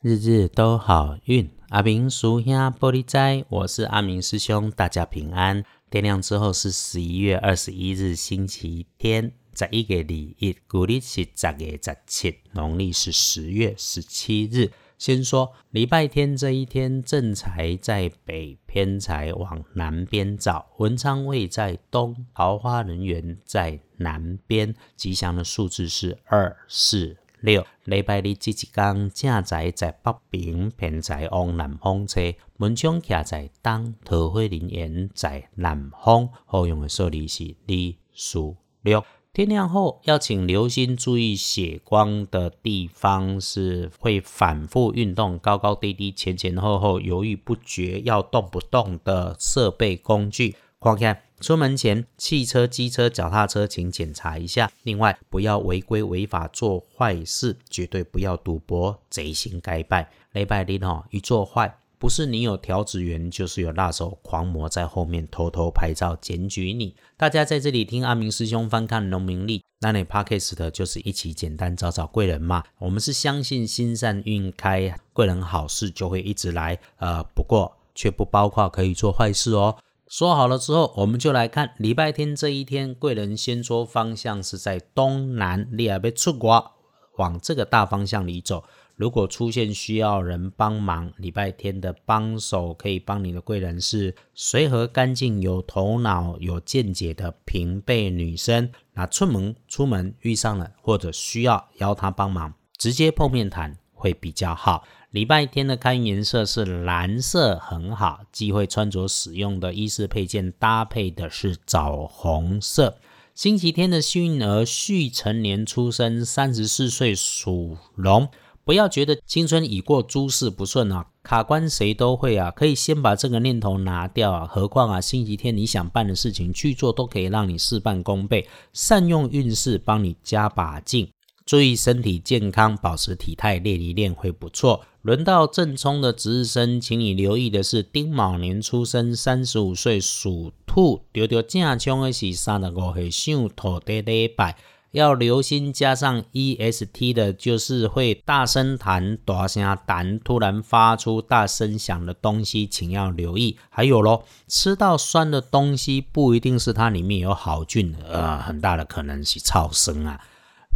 日日都好运，阿明叔兄玻璃斋，我是阿明师兄，大家平安。天亮之后是十一月二十一日，星期天，在一个礼日，古历是十月十七，农历是十月十七日。先说礼拜天这一天，正财在北，偏财往南边找，文昌位在东，桃花人员在南边，吉祥的数字是二四。六礼拜日即一天，正在在北平，偏在往南方车，门窗徛在东，桃花人缘在南方。好用的数字是二、四、六。天亮后要请留心注意血光的地方，是会反复运动、高高低低、前前后后、犹豫不决、要动不动的设备工具。看看出门前，汽车、机车、脚踏车，请检查一下。另外，不要违规违法做坏事，绝对不要赌博，贼心该败。礼拜日哦，一做坏，不是你有调职员，就是有辣手狂魔在后面偷偷拍照检举你。大家在这里听阿明师兄翻看农民历，那你 p a r k e s 的就是一起简单找找贵人嘛。我们是相信心善运开，贵人好事就会一直来。呃，不过却不包括可以做坏事哦。说好了之后，我们就来看礼拜天这一天，贵人先说方向是在东南，你要被出国，往这个大方向里走。如果出现需要人帮忙，礼拜天的帮手可以帮你的贵人是随和、干净、有头脑、有见解的平辈女生。那出门出门遇上了或者需要邀她帮忙，直接碰面谈会比较好。礼拜天的开运颜色是蓝色，很好。忌讳穿着使用的衣饰配件搭配的是枣红色。星期天的幸运儿续成年出生，三十四岁属龙。不要觉得青春已过，诸事不顺啊！卡关谁都会啊，可以先把这个念头拿掉啊。何况啊，星期天你想办的事情去做，都可以让你事半功倍。善用运势，帮你加把劲。注意身体健康，保持体态，练一练会不错。轮到正冲的值日生，请你留意的是丁卯年出生，三十五岁属兔。丢丢正冲的是三十五岁属土的礼拜，要留心加上 E S T 的，就是会大声弹、大声弹，突然发出大声响的东西，请要留意。还有咯，吃到酸的东西，不一定是它里面有好菌，呃，很大的可能是超生啊。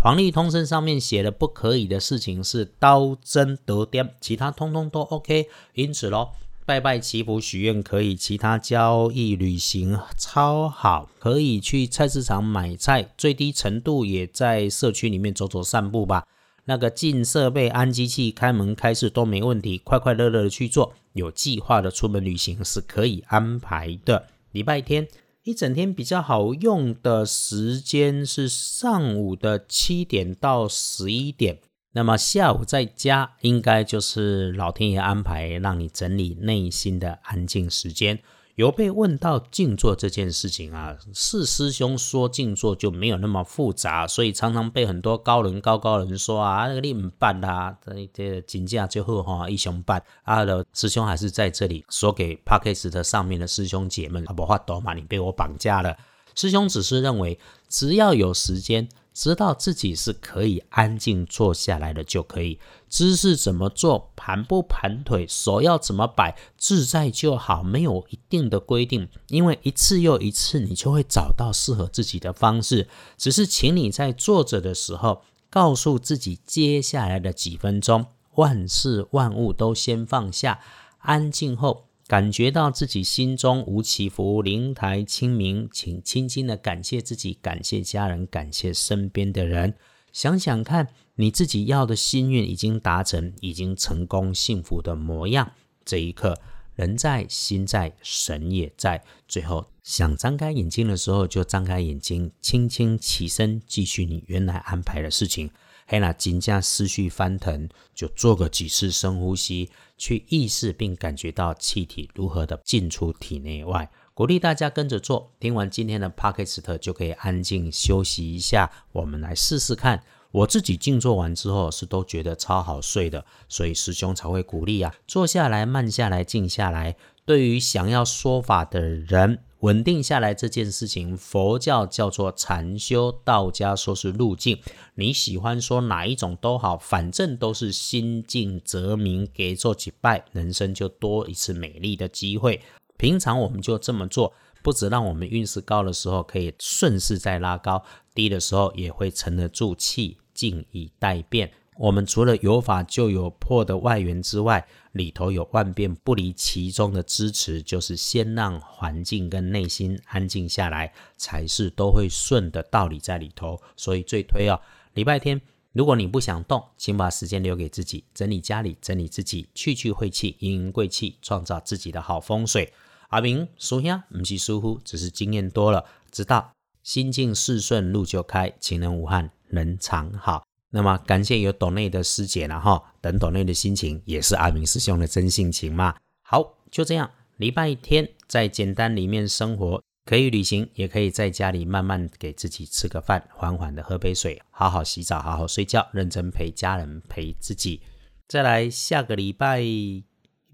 黄历通身上面写的不可以的事情是刀针得点，其他通通都 OK。因此咯，拜拜祈福许愿可以，其他交易旅行超好，可以去菜市场买菜，最低程度也在社区里面走走散步吧。那个进设备、安机器、开门开市都没问题，快快乐乐的去做。有计划的出门旅行是可以安排的。礼拜天。一整天比较好用的时间是上午的七点到十一点，那么下午在家应该就是老天爷安排让你整理内心的安静时间。有被问到静坐这件事情啊，是师兄说静坐就没有那么复杂，所以常常被很多高人高高人说啊，那个你唔办啦，这这金价最后哈一雄办啊的师兄还是在这里说给 p a c k e s 的上面的师兄姐们，不话多嘛，你被我绑架了。师兄只是认为，只要有时间。知道自己是可以安静坐下来的就可以，姿势怎么做，盘不盘腿，手要怎么摆，自在就好，没有一定的规定，因为一次又一次，你就会找到适合自己的方式。只是请你在坐着的时候，告诉自己接下来的几分钟，万事万物都先放下，安静后。感觉到自己心中无起伏，灵台清明，请轻轻的感谢自己，感谢家人，感谢身边的人。想想看，你自己要的心愿已经达成，已经成功，幸福的模样。这一刻，人在，心在，神也在。最后，想张开眼睛的时候，就张开眼睛，轻轻起身，继续你原来安排的事情。黑那紧张思绪翻腾，就做个几次深呼吸，去意识并感觉到气体如何的进出体内外。鼓励大家跟着做，听完今天的 p 克斯特就可以安静休息一下。我们来试试看，我自己静坐完之后是都觉得超好睡的，所以师兄才会鼓励啊，坐下来，慢下来，静下来。对于想要说法的人。稳定下来这件事情，佛教叫做禅修，道家说是路径。你喜欢说哪一种都好，反正都是心静则明，给做几拜，人生就多一次美丽的机会。平常我们就这么做，不止让我们运势高的时候可以顺势再拉高，低的时候也会沉得住气，静以待变。我们除了有法就有破的外缘之外，里头有万变不离其中的支持，就是先让环境跟内心安静下来，才是都会顺的道理在里头。所以最推哦，礼拜天如果你不想动，请把时间留给自己，整理家里，整理自己，去去晦气，迎迎贵气，创造自己的好风水。阿明属下不是疏忽，只是经验多了，知道心静事顺路就开，情人无憾人常好。那么感谢有懂内的师姐了哈，等懂内的心情也是阿明师兄的真性情嘛。好，就这样，礼拜天在简单里面生活，可以旅行，也可以在家里慢慢给自己吃个饭，缓缓的喝杯水，好好洗澡，好好睡觉，认真陪家人陪自己。再来下个礼拜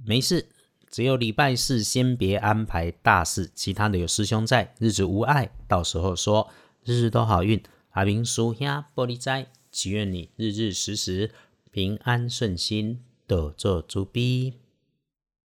没事。只有礼拜四先别安排大事，其他的有师兄在，日子无碍。到时候说日日都好运，阿明叔兄玻璃斋，祈愿你日日时时平安顺心，得做猪逼。